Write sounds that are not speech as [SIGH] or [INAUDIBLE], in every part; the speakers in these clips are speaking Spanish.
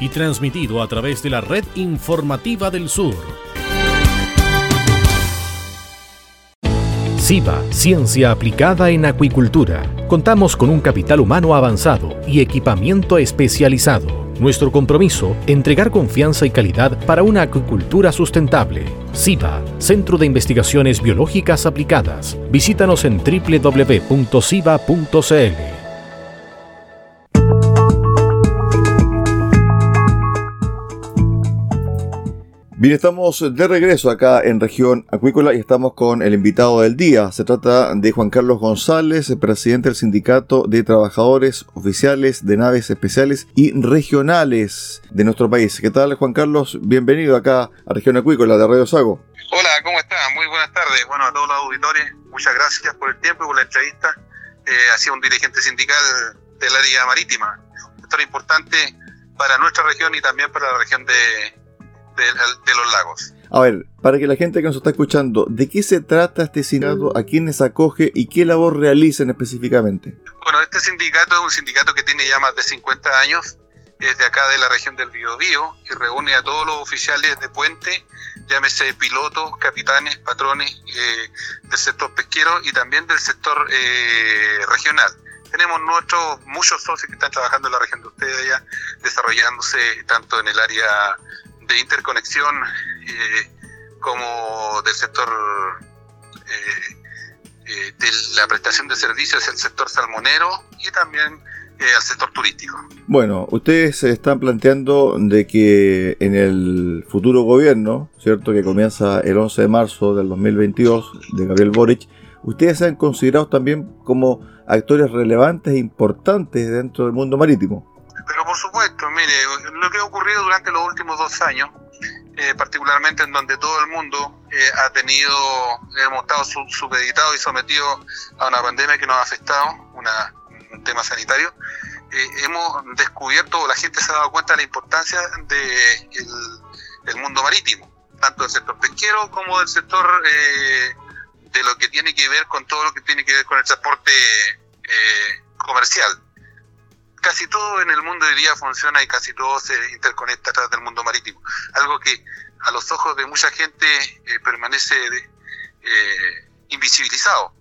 y transmitido a través de la red informativa del sur. SIBA, Ciencia Aplicada en Acuicultura. Contamos con un capital humano avanzado y equipamiento especializado. Nuestro compromiso, entregar confianza y calidad para una acuicultura sustentable. SIBA, Centro de Investigaciones Biológicas Aplicadas. Visítanos en www.siba.cl. Bien, estamos de regreso acá en región acuícola y estamos con el invitado del día. Se trata de Juan Carlos González, presidente del Sindicato de Trabajadores Oficiales de Naves Especiales y Regionales de nuestro país. ¿Qué tal, Juan Carlos? Bienvenido acá a región acuícola de Radio Sago. Hola, ¿cómo estás? Muy buenas tardes. Bueno, a todos los auditores, muchas gracias por el tiempo y por la entrevista. Eh, ha sido un dirigente sindical del área marítima. Esto es importante para nuestra región y también para la región de de, los lagos. A ver, para que la gente que nos está escuchando, ¿de qué se trata este sindicato? ¿A quiénes acoge y qué labor realizan específicamente? Bueno, este sindicato es un sindicato que tiene ya más de 50 años, es de acá de la región del Biobío y reúne a todos los oficiales de puente, llámese pilotos, capitanes, patrones eh, del sector pesquero y también del sector eh, regional tenemos nuestros muchos socios que están trabajando en la región de ustedes ya desarrollándose tanto en el área de interconexión eh, como del sector eh, eh, de la prestación de servicios el sector salmonero y también al sector turístico. Bueno, ustedes se están planteando de que en el futuro gobierno, ¿cierto? Que comienza el 11 de marzo del 2022 de Gabriel Boric, ustedes se han considerado también como actores relevantes e importantes dentro del mundo marítimo. Pero por supuesto, mire, lo que ha ocurrido durante los últimos dos años, eh, particularmente en donde todo el mundo eh, ha tenido, hemos estado supeditados y sometidos a una pandemia que nos ha afectado, un tema sanitario, eh, hemos descubierto, la gente se ha dado cuenta de la importancia del de mundo marítimo, tanto del sector pesquero como del sector de lo que tiene que ver con todo lo que tiene que ver con el transporte comercial casi todo en el mundo de día funciona y casi todo se interconecta a del mundo marítimo. Algo que a los ojos de mucha gente eh, permanece eh, invisibilizado.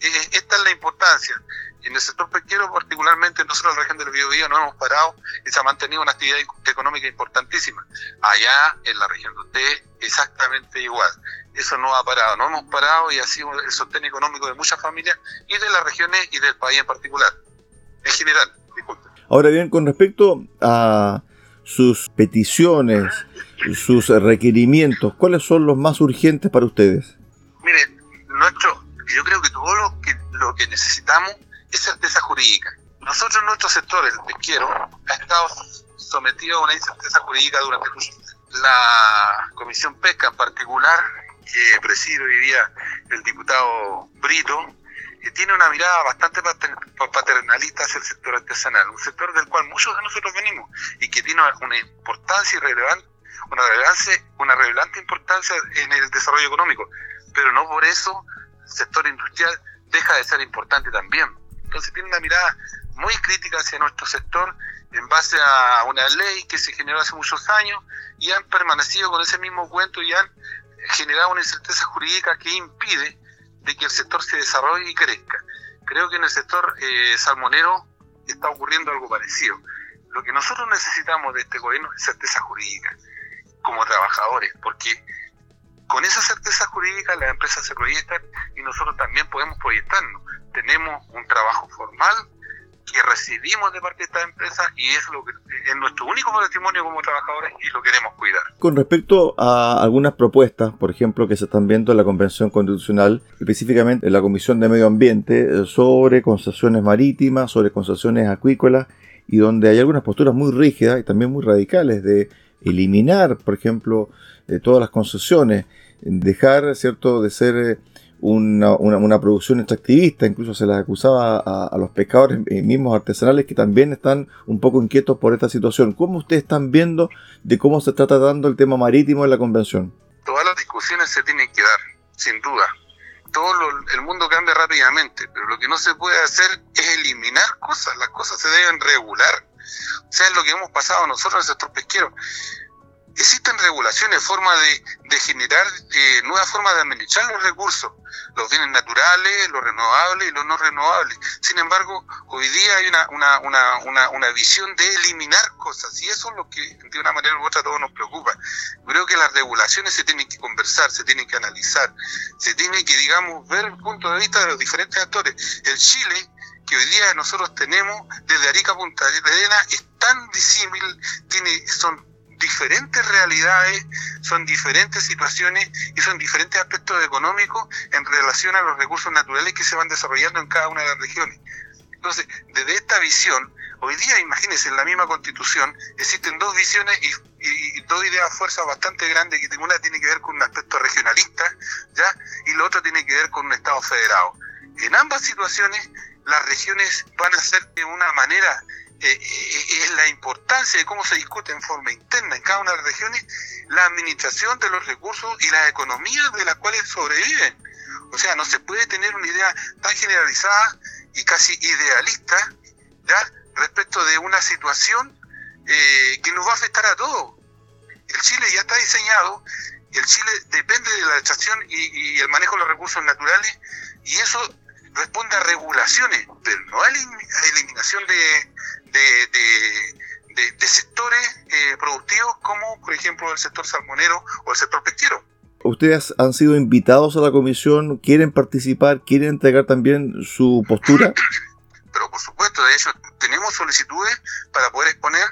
Eh, esta es la importancia. En el sector pesquero, particularmente nosotros en la región del Biobío, no hemos parado y se ha mantenido una actividad económica importantísima. Allá, en la región de ustedes, exactamente igual. Eso no ha parado, no hemos parado y ha sido el sostén económico de muchas familias y de las regiones y del país en particular, en general. Ahora bien, con respecto a sus peticiones, sus requerimientos, ¿cuáles son los más urgentes para ustedes? Miren, nuestro, yo creo que todo lo que, lo que necesitamos es certeza jurídica. Nosotros, nuestro sector, el pesquero, ha estado sometido a una incerteza jurídica durante la Comisión Pesca en particular, que preside hoy día el diputado Brito, tiene una mirada bastante paternalista hacia el sector artesanal, un sector del cual muchos de nosotros venimos y que tiene una importancia irrelevante, una relevancia, una relevante importancia en el desarrollo económico, pero no por eso el sector industrial deja de ser importante también. Entonces tiene una mirada muy crítica hacia nuestro sector en base a una ley que se generó hace muchos años y han permanecido con ese mismo cuento y han generado una incerteza jurídica que impide de que el sector se desarrolle y crezca. Creo que en el sector eh, salmonero está ocurriendo algo parecido. Lo que nosotros necesitamos de este gobierno es certeza jurídica como trabajadores, porque con esa certeza jurídica las empresas se proyectan y nosotros también podemos proyectarnos. Tenemos un trabajo formal que recibimos de parte de esta empresa y es lo que es nuestro único patrimonio como trabajadores y lo queremos cuidar. Con respecto a algunas propuestas, por ejemplo, que se están viendo en la Convención Constitucional, específicamente en la Comisión de Medio Ambiente, sobre concesiones marítimas, sobre concesiones acuícolas y donde hay algunas posturas muy rígidas y también muy radicales de eliminar, por ejemplo, eh, todas las concesiones, dejar, ¿cierto?, de ser eh, una, una, producción extractivista, incluso se les acusaba a, los pescadores eh, mismos artesanales que también están un poco inquietos por esta situación. ¿Cómo ustedes están viendo de cómo se está tratando el tema marítimo en la convención? Todas las discusiones se tienen que dar, sin duda. Todo el mundo cambia rápidamente, pero lo que no se puede hacer es eliminar cosas, las cosas se deben regular. O sea, es lo que hemos pasado nosotros en el sector pesquero existen regulaciones, formas de, generar eh, nuevas formas de administrar los recursos, los bienes naturales, los renovables y los no renovables. Sin embargo, hoy día hay una, una, una, una, visión de eliminar cosas y eso es lo que de una manera u otra a todos nos preocupa. Creo que las regulaciones se tienen que conversar, se tienen que analizar, se tiene que, digamos, ver el punto de vista de los diferentes actores. El Chile que hoy día nosotros tenemos desde Arica a Punta Arena es tan disímil, tiene, son diferentes realidades, son diferentes situaciones y son diferentes aspectos económicos en relación a los recursos naturales que se van desarrollando en cada una de las regiones. Entonces, desde esta visión, hoy día, imagínense, en la misma constitución existen dos visiones y, dos ideas fuerzas bastante grandes, que una tiene que ver con un aspecto regionalista, ¿ya? y la otra tiene que ver con un Estado federado. En ambas situaciones, las regiones van a ser de una manera eh, eh, es la importancia de cómo se discute en forma interna en cada una de las regiones la administración de los recursos y las economías de las cuales sobreviven. O sea, no se puede tener una idea tan generalizada y casi idealista respecto de una situación eh, que nos va a afectar a todos. El Chile ya está diseñado, el Chile depende de la extracción y el manejo de los recursos naturales y eso responde a regulaciones, pero no a eliminación de, de, sectores eh, productivos como por ejemplo el sector salmonero o el sector pesquero. ¿Ustedes han sido invitados a la comisión? ¿Quieren participar? ¿Quieren entregar también su postura? [LAUGHS] Pero por supuesto, de hecho, tenemos solicitudes para poder exponer,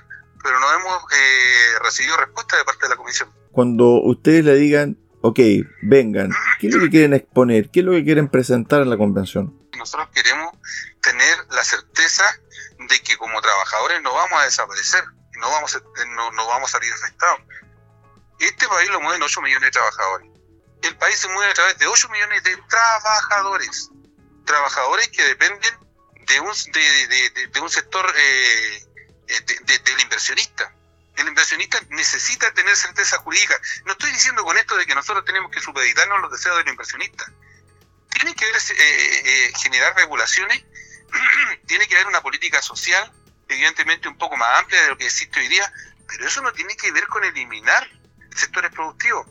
pero no hemos eh, recibido respuesta de parte de la comisión. Cuando ustedes le digan, ok, vengan, ¿qué es lo que quieren exponer? ¿Qué es lo que quieren presentar en la convención? Nosotros queremos tener la certeza de que como trabajadores no vamos a desaparecer, no vamos a, no, no vamos a salir afectados. Este país lo mueven 8 millones de trabajadores. El país se mueve a través de 8 millones de trabajadores. Trabajadores que dependen de un, de, de, un sector eh, del inversionista. El inversionista necesita tener certeza jurídica. No estoy diciendo con esto de que nosotros tenemos que supeditarnos los deseos del inversionista. Tienen que ver, eh, eh, generar regulaciones [CLEARS THROAT] tiene que haber una política social, evidentemente un poco más amplia de lo que existe hoy día, pero eso no tiene que ver con eliminar sectores productivos.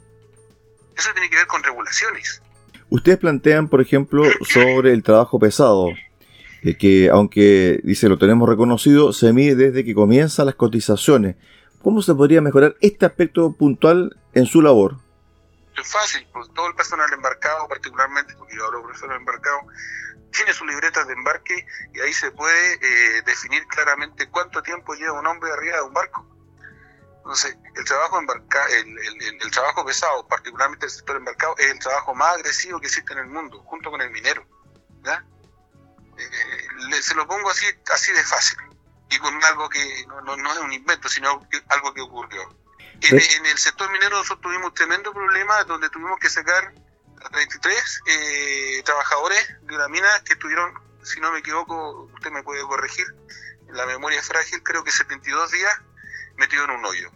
Eso tiene que ver con regulaciones. Ustedes plantean, por ejemplo, sobre el trabajo pesado, que aunque dice lo tenemos reconocido, se mide desde que comienzan las cotizaciones. ¿Cómo se podría mejorar este aspecto puntual en su labor? Es fácil, pues todo el personal embarcado, particularmente, porque yo hablo de personal embarcado, tiene su libreta de embarque y ahí se puede eh, definir claramente cuánto tiempo lleva un hombre arriba de un barco. Entonces, el trabajo embarca, el, trabajo pesado, particularmente el sector embarcado, es el trabajo más agresivo que existe en el mundo, junto con el minero. ¿ya? Eh, se lo pongo así, así de fácil y con algo que no, no, es un invento, sino algo que ocurrió. En, en, el sector minero nosotros tuvimos un tremendo problema donde tuvimos que sacar 33 eh, trabajadores de una mina que estuvieron, si no me equivoco, usted me puede corregir, en la memoria frágil, creo que 72 días metidos en un hoyo.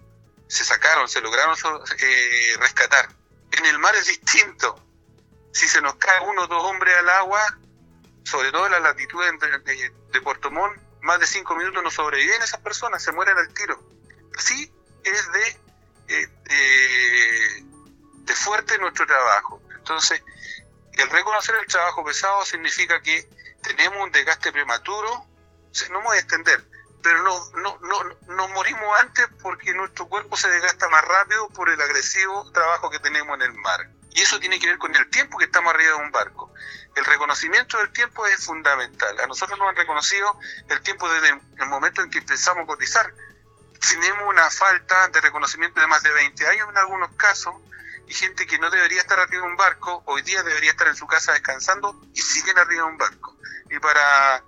Se sacaron, se lograron eh, rescatar. En el mar es distinto. Si se nos cae uno o dos hombres al agua, sobre todo en la latitud de, de, Puerto Montt, más de cinco minutos no sobreviven esas personas, se mueren al tiro. Así es de, eh, de fuerte nuestro trabajo. Entonces, el reconocer el trabajo pesado significa que tenemos un desgaste prematuro, no me voy a extender, pero no, no, no, nos morimos antes porque nuestro cuerpo se desgasta más rápido por el agresivo trabajo que tenemos en el mar. Y eso tiene que ver con el tiempo que estamos arriba de un barco. El reconocimiento del tiempo es fundamental. A nosotros nos han reconocido el tiempo desde el momento en que empezamos a cotizar. Tenemos una falta de reconocimiento de más de 20 años en algunos casos, y gente que no debería estar arriba de un barco, hoy día debería estar en su casa descansando y siguen arriba de un barco. Y para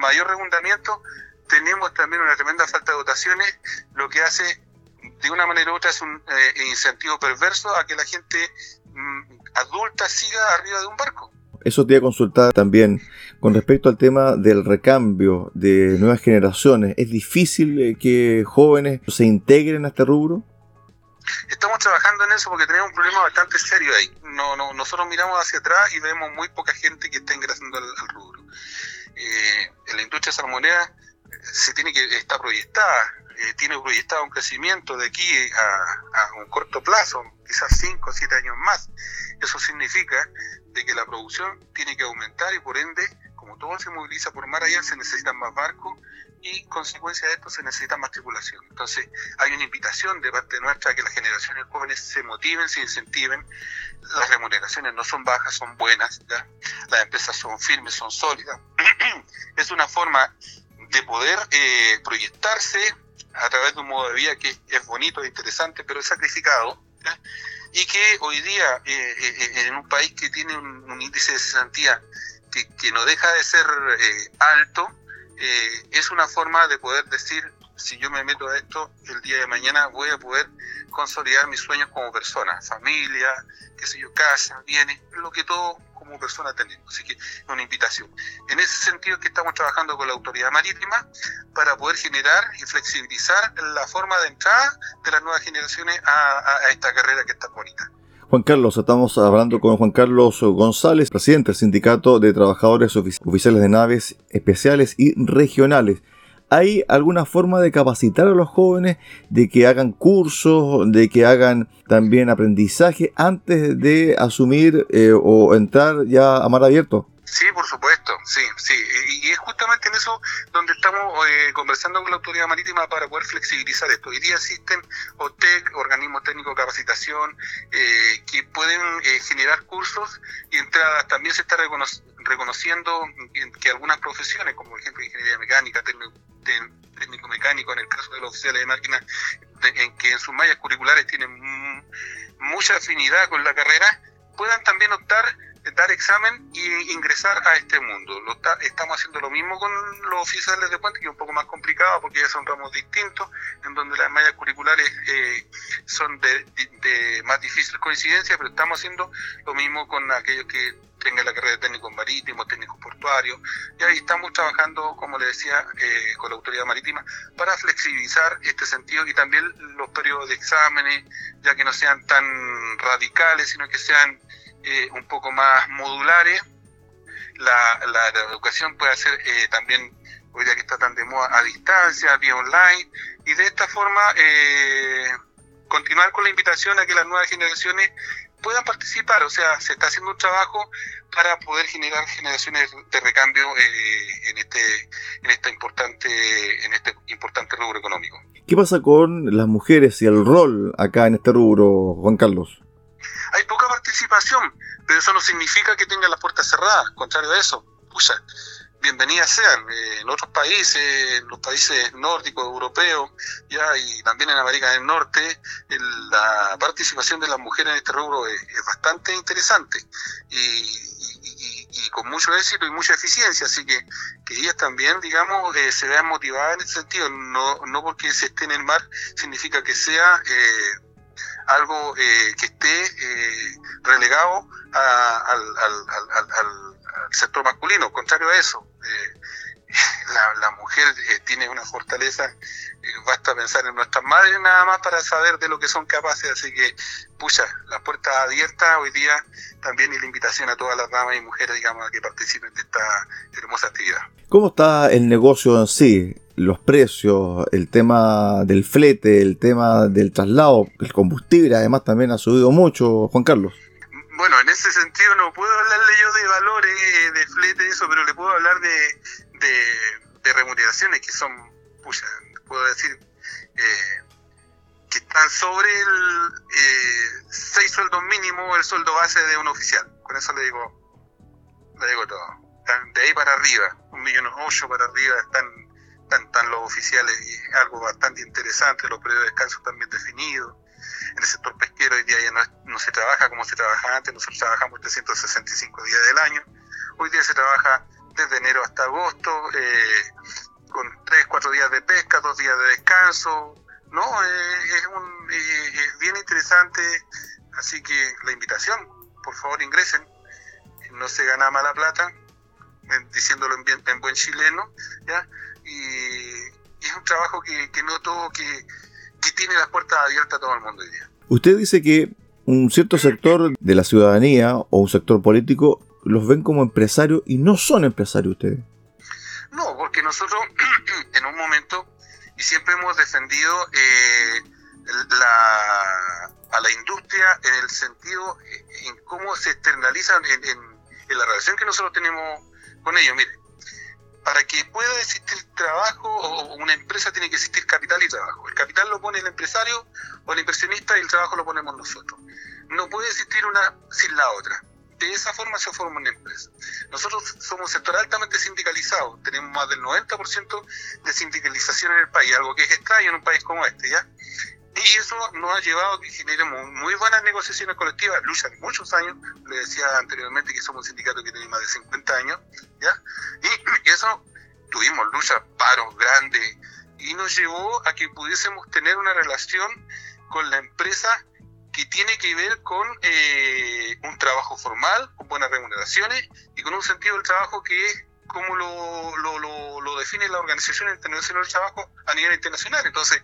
mayor redundamiento, tenemos también una tremenda falta de dotaciones, lo que hace de una manera u otra es un eh, incentivo perverso a que la gente adulta siga arriba de un barco. Eso te iba a consultar también con respecto al tema del recambio de nuevas generaciones. ¿Es difícil eh, que jóvenes se integren a este rubro? Estamos trabajando en eso porque tenemos un problema bastante serio ahí. No, no, nosotros miramos hacia atrás y vemos muy poca gente que está ingresando al, rubro. Eh, en la industria salmonera eh, se tiene que está proyectada, tiene proyectado un crecimiento de aquí a, a un corto plazo, quizás 5 o 7 años más. Eso significa de que la producción tiene que aumentar y por ende, como todo se moviliza por mar allá, se necesitan más barcos y consecuencia de esto se necesita más tripulación. Entonces hay una invitación de parte nuestra a que las generaciones jóvenes se motiven, se incentiven. Las remuneraciones no son bajas, son buenas, las empresas son firmes, son sólidas. [CLEARS THROAT] es una forma de poder eh, proyectarse a través de un modo de vida que es bonito, interesante, pero es sacrificado y que hoy día eh, eh, eh, en un país que tiene un, índice de cesantía que, que, no deja de ser alto, es una forma de poder decir, si yo me meto a esto, el día de mañana voy a poder consolidar mis sueños como persona, familia, qué sé yo, casa, bienes, lo que todo como persona tenemos. Así que es una invitación. En ese sentido que estamos trabajando con la autoridad marítima para poder generar y flexibilizar la forma de entrada de las nuevas generaciones a, esta carrera que está bonita. Juan Carlos, estamos hablando con Juan Carlos González, presidente del Sindicato de Trabajadores Oficiales de Naves Especiales y Regionales. ¿Hay alguna forma de capacitar a los jóvenes, de que hagan cursos, de que hagan también aprendizaje antes de asumir eh, o entrar ya a mar abierto? Sí, por supuesto, sí, sí. Y es justamente en eso donde estamos eh, conversando con la autoridad marítima para poder flexibilizar esto. Hoy día existen OTEC, organismos técnicos de capacitación, eh, que pueden generar cursos y entradas. También se está reconociendo que algunas profesiones, como por ejemplo ingeniería mecánica, técnico técnico mecánico, en el caso de los oficiales de máquina, en que en sus mallas curriculares tienen mucha afinidad con la carrera, puedan también optar dar examen y ingresar a este mundo. Lo estamos haciendo lo mismo con los oficiales de puente, que es un poco más complicado porque ya son ramos distintos, en donde las mallas curriculares eh, son de, de, más difícil coincidencia, pero estamos haciendo lo mismo con aquellos que tengan la carrera de técnico marítimo, técnico portuario, y ahí estamos trabajando, como le decía, eh, con la autoridad marítima para flexibilizar este sentido y también los periodos de exámenes, ya que no sean tan radicales, sino que sean eh, un poco más modulares. La, la, educación puede ser eh, también, hoy día que está tan de moda, a distancia, vía online, y de esta forma eh, continuar con la invitación a que las nuevas generaciones puedan participar, o sea, se está haciendo un trabajo para poder generar generaciones de recambio en este en esta importante en este importante rubro económico. ¿Qué pasa con las mujeres y el rol acá en este rubro, Juan Carlos? Hay poca participación, pero eso no significa que tengan las puertas cerradas, contrario a eso. Pucha, bienvenidas sean. Eh, en otros países, en los países nórdicos, europeos, ya y también en América del Norte, la participación de las mujeres en este rubro es, bastante interesante y, con mucho éxito y mucha eficiencia, así que que ellas también, digamos, eh, se vean motivadas en ese sentido, no, no porque se esté en el mar significa que sea... Eh, algo eh, que esté eh, relegado al, sector masculino, contrario a eso. Eh, [LAUGHS] la, mujer tiene una fortaleza, basta pensar en nuestras madres nada más para saber de lo que son capaces, así que, pucha, la puerta abierta hoy día también y la invitación a todas las damas y mujeres, digamos, a que participen de esta hermosa actividad. ¿Cómo está el negocio en sí? los precios, el tema del flete, el tema del traslado, el combustible además también ha subido mucho, Juan Carlos. Bueno, en ese sentido no puedo hablarle yo de valores, de flete, eso, pero le puedo hablar de, de, remuneraciones que son, pucha, puedo decir, eh, que están sobre el eh, seis sueldos mínimos el sueldo base de un oficial. Con eso le digo, le digo todo. de ahí para arriba, un millón ocho para arriba, están están, los oficiales y algo bastante interesante, los periodos de descanso también definidos. En el sector pesquero hoy día ya no, se trabaja como se trabajaba antes, nosotros trabajamos 365 días del año. Hoy día se trabaja desde enero hasta agosto, eh, con 3, 4 almuerzo. No, es, un, es bien interesante, así que la invitación, por favor ingresen, no se gana mala plata, diciéndolo en, bien, en buen chileno, ¿ya? Y, es un trabajo que, que noto que, que tiene las puertas abiertas a todo el mundo hoy día. Usted dice que un cierto sector de la ciudadanía o un sector político los ven como empresarios y no son empresarios ustedes. No, porque nosotros [CLEARS THROAT] en un momento y siempre hemos defendido eh, la, a la industria en el sentido eh, en cómo se externalizan en, en, la relación que nosotros tenemos con ellos. Mire, para que pueda existir trabajo o una empresa tiene que existir capital y trabajo. El capital lo pone el empresario o el inversionista y el trabajo lo ponemos nosotros. No puede existir una sin la otra de esa forma se forma una empresa. Nosotros somos un sector altamente sindicalizado, tenemos más del 90% de sindicalización en el país, algo que es extraño en un país como este, ¿ya? Y eso nos ha llevado a que generemos muy buenas negociaciones colectivas, lucha de muchos años, le decía anteriormente que somos un sindicato que tiene más de 50 años, ¿ya? Y, eso tuvimos luchas, paros grandes, y nos llevó a que pudiésemos tener una relación con la empresa que tiene que ver con eh, un trabajo formal, con buenas remuneraciones y con un sentido del trabajo que es como lo, lo, lo, define la Organización Internacional del Trabajo a nivel internacional. Entonces,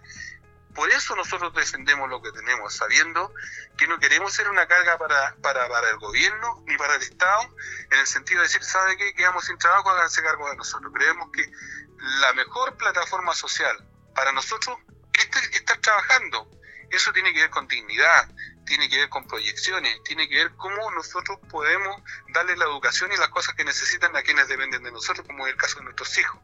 por eso nosotros defendemos lo que tenemos, sabiendo que no queremos ser una carga para, para, para el gobierno ni para el Estado, en el sentido de decir, ¿sabe qué? Quedamos sin trabajo, háganse cargo de nosotros. Creemos que la mejor plataforma social para nosotros es estar trabajando, eso tiene que ver con dignidad, tiene que ver con proyecciones, tiene que ver cómo nosotros podemos darle la educación y las cosas que necesitan a quienes dependen de nosotros, como es el caso de nuestros hijos.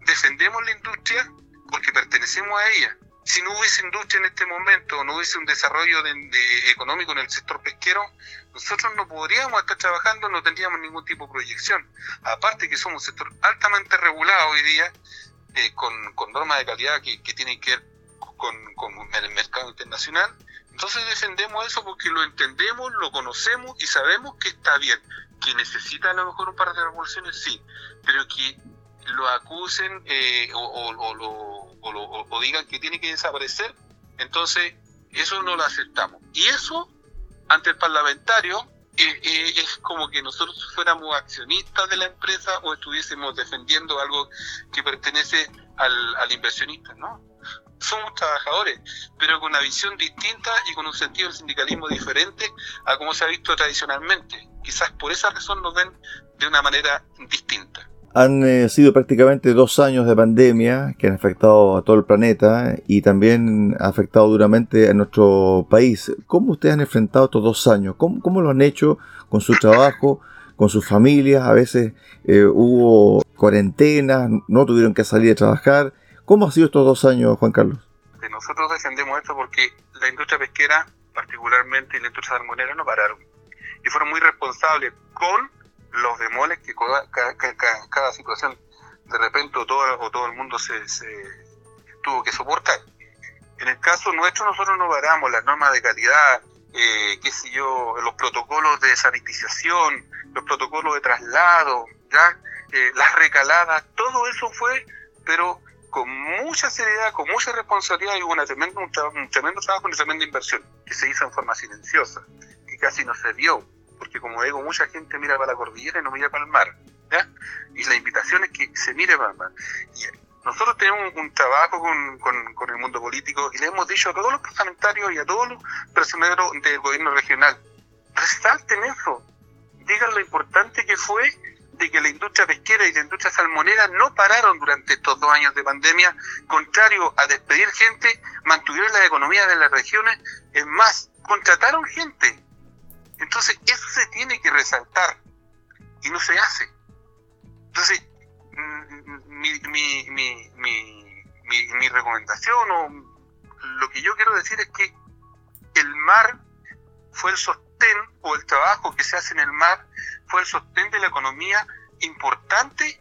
Defendemos la industria porque pertenecemos a ella. Si no hubiese industria en este momento, no hubiese un desarrollo de, económico en el sector pesquero, nosotros no podríamos estar trabajando, no tendríamos ningún tipo de proyección. Aparte que somos un sector altamente regulado hoy día, eh, con, con, normas de calidad que, que tienen que ver con, el mercado internacional. Entonces defendemos eso porque lo entendemos, lo conocemos y sabemos que está bien. Que necesita a lo mejor un par de revoluciones, sí, pero que lo acusen eh, o, o, digan que tiene que desaparecer, entonces eso no lo aceptamos. Y eso, ante el parlamentario, eh, eh, es como que nosotros fuéramos accionistas de la empresa o estuviésemos defendiendo algo que pertenece al inversionista, ¿no? Somos trabajadores, pero con una visión distinta y con un sentido del sindicalismo diferente a como se ha visto tradicionalmente. Quizás por esa razón nos ven de una manera distinta. Han eh, sido prácticamente dos años de pandemia que han afectado a todo el planeta y también ha afectado duramente a nuestro país. ¿Cómo ustedes han enfrentado estos dos años? ¿Cómo, lo han hecho con su trabajo, con sus familias? A veces eh, hubo cuarentena, no tuvieron que salir a trabajar. ¿Cómo ha sido estos dos años, Juan Carlos? Nosotros defendemos esto porque la industria pesquera, particularmente la industria salmonera, no pararon. Y fueron muy responsables con los demoles que cada, situación de repente todo, o todo el mundo se, tuvo que soportar. En el caso nuestro nosotros no paramos las normas de calidad, eh, qué sé yo, los protocolos de sanitización, los protocolos de traslado, ya, eh, las recaladas, todo eso fue, pero con mucha seriedad, con mucha responsabilidad y hubo una tremendo, un, tremendo trabajo, una tremenda inversión que se hizo en forma silenciosa, que casi no se vio, porque como digo, mucha gente mira para la cordillera y no mira para el mar. ¿ya? Y la invitación es que se mire para el mar. Y nosotros tenemos un, trabajo con, con, el mundo político y le hemos dicho a todos los parlamentarios y a todos los personeros del gobierno regional, resalten eso, digan lo importante que fue de que la industria pesquera y la industria salmonera no pararon durante estos dos años de pandemia, contrario a despedir gente, mantuvieron la economía de las regiones, es más, contrataron gente. Entonces, eso se tiene que resaltar y no se hace. Entonces, mm, mi, mi, mi, mi recomendación o lo que yo quiero decir es que el mar fue el sostén o el trabajo que se hace en el mar fue el sostén de la economía importante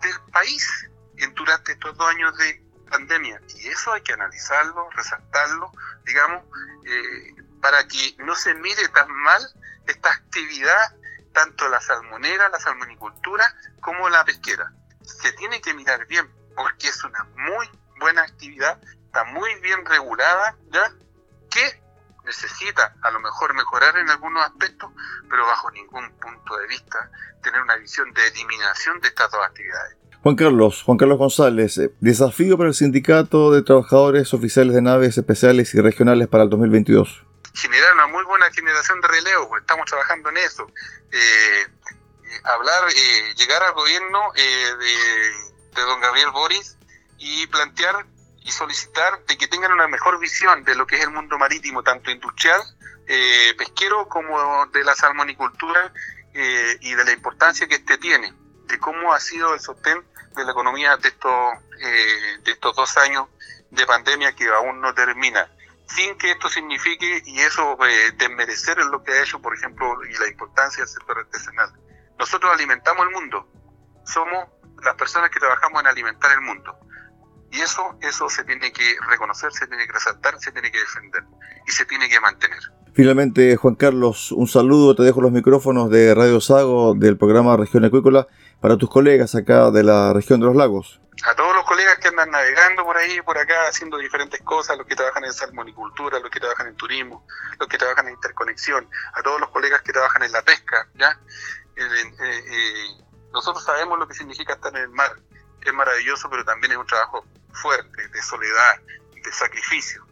del país durante estos dos años de pandemia. Y eso hay que analizarlo, resaltarlo, digamos, eh, para que no se mire tan mal esta actividad, tanto la salmonera, la salmonicultura, como la pesquera. Se tiene que mirar bien, porque es una muy buena actividad está muy bien regulada, ¿ya? Que necesita a lo mejor mejorar en algunos aspectos, pero bajo ningún punto de vista tener una visión de eliminación de estas dos actividades. Juan Carlos, Juan Carlos González, eh, desafío para el Sindicato de Trabajadores Oficiales de Naves Especiales y Regionales para el 2022. Generar una muy buena generación de relevo, pues estamos trabajando en eso. Eh, eh, hablar, llegar al gobierno de, de don Gabriel Boris y plantear y solicitar de que tengan una mejor visión de lo que es el mundo marítimo, tanto industrial, eh, pesquero, como de la salmonicultura eh, y de la importancia que este tiene, de cómo ha sido el sostén de la economía de estos, eh, de estos dos años de pandemia que aún no termina, sin que esto signifique y eso desmerecer lo que ha hecho, por ejemplo, y la importancia del sector artesanal. Nosotros alimentamos el mundo, somos las personas que trabajamos en alimentar el mundo y eso, eso se tiene que reconocer, se tiene que resaltar, se tiene que defender y se tiene que mantener. Finalmente, Juan Carlos, un saludo, te dejo los micrófonos de Radio Sago del programa Región Acuícola para tus colegas acá de la región de los lagos. A todos los colegas que andan navegando por ahí, por acá, haciendo diferentes cosas, los que trabajan en salmonicultura, los que trabajan en turismo, los que trabajan en interconexión, a todos los colegas que trabajan en la pesca, ¿ya? Eh, eh, eh, nosotros sabemos lo que significa estar en el mar, es maravilloso, pero también es un trabajo fuerte, de soledad, de sacrificio,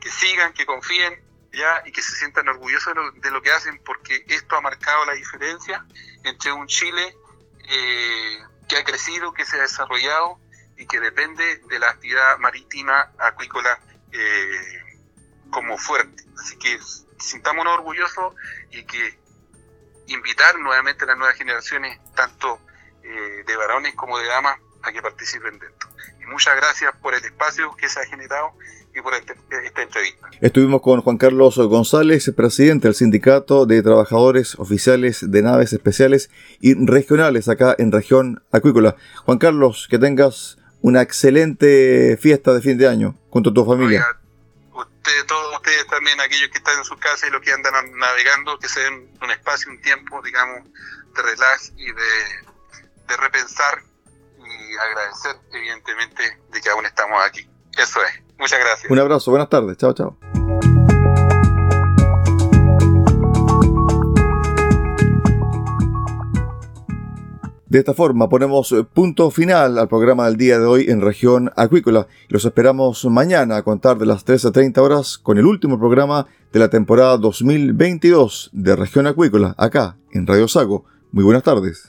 que sigan, que confíen ¿ya? y que se sientan orgullosos de lo, que hacen porque esto ha marcado la diferencia entre un Chile eh, que ha crecido, que se ha desarrollado y que depende de la actividad marítima acuícola eh, como fuerte. Así que sintámonos orgullosos y que invitar nuevamente a las nuevas generaciones, tanto eh, de varones como de damas, a que participen de esto muchas gracias por el espacio que se ha generado y por este, esta entrevista. Estuvimos con Juan Carlos González, presidente del Sindicato de Trabajadores Oficiales de Naves Especiales y Regionales acá en región acuícola. Juan Carlos, que tengas una excelente fiesta de fin de año junto a tu familia. ustedes, todos ustedes también, aquellos que están en su casa y los que andan navegando, que se den un espacio, un tiempo, digamos, de relax y de, de repensar agradecer evidentemente de que aún estamos aquí. Eso es. Muchas gracias. Un abrazo, buenas tardes. Chao, chao. De esta forma ponemos punto final al programa del día de hoy en región acuícola. Los esperamos mañana a contar de las 13.30 horas con el último programa de la temporada 2022 de región acuícola, acá en Radio Sago. Muy buenas tardes.